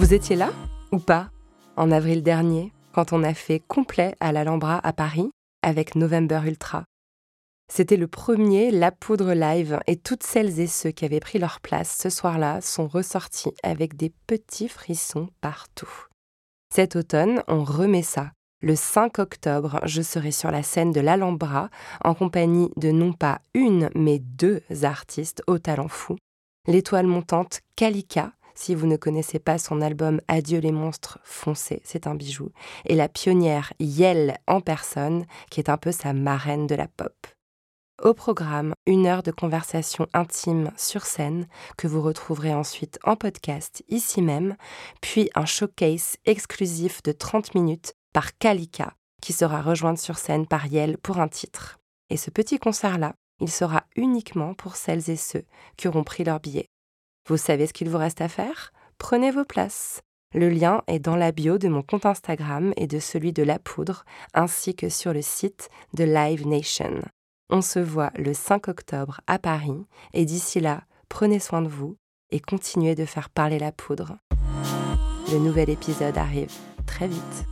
Vous étiez là ou pas en avril dernier quand on a fait complet à l'Alhambra à Paris avec November Ultra? C'était le premier La Poudre Live et toutes celles et ceux qui avaient pris leur place ce soir-là sont ressortis avec des petits frissons partout. Cet automne, on remet ça. Le 5 octobre, je serai sur la scène de l'Alhambra en compagnie de non pas une, mais deux artistes au talent fou. L'étoile montante Kalika, si vous ne connaissez pas son album Adieu les monstres, foncez, c'est un bijou. Et la pionnière Yel en personne, qui est un peu sa marraine de la pop. Au programme, une heure de conversation intime sur scène que vous retrouverez ensuite en podcast ici même, puis un showcase exclusif de 30 minutes par Kalika qui sera rejointe sur scène par Yel pour un titre. Et ce petit concert-là, il sera uniquement pour celles et ceux qui auront pris leur billet. Vous savez ce qu'il vous reste à faire? Prenez vos places. Le lien est dans la bio de mon compte Instagram et de celui de La Poudre, ainsi que sur le site de Live Nation. On se voit le 5 octobre à Paris et d'ici là, prenez soin de vous et continuez de faire parler la poudre. Le nouvel épisode arrive très vite.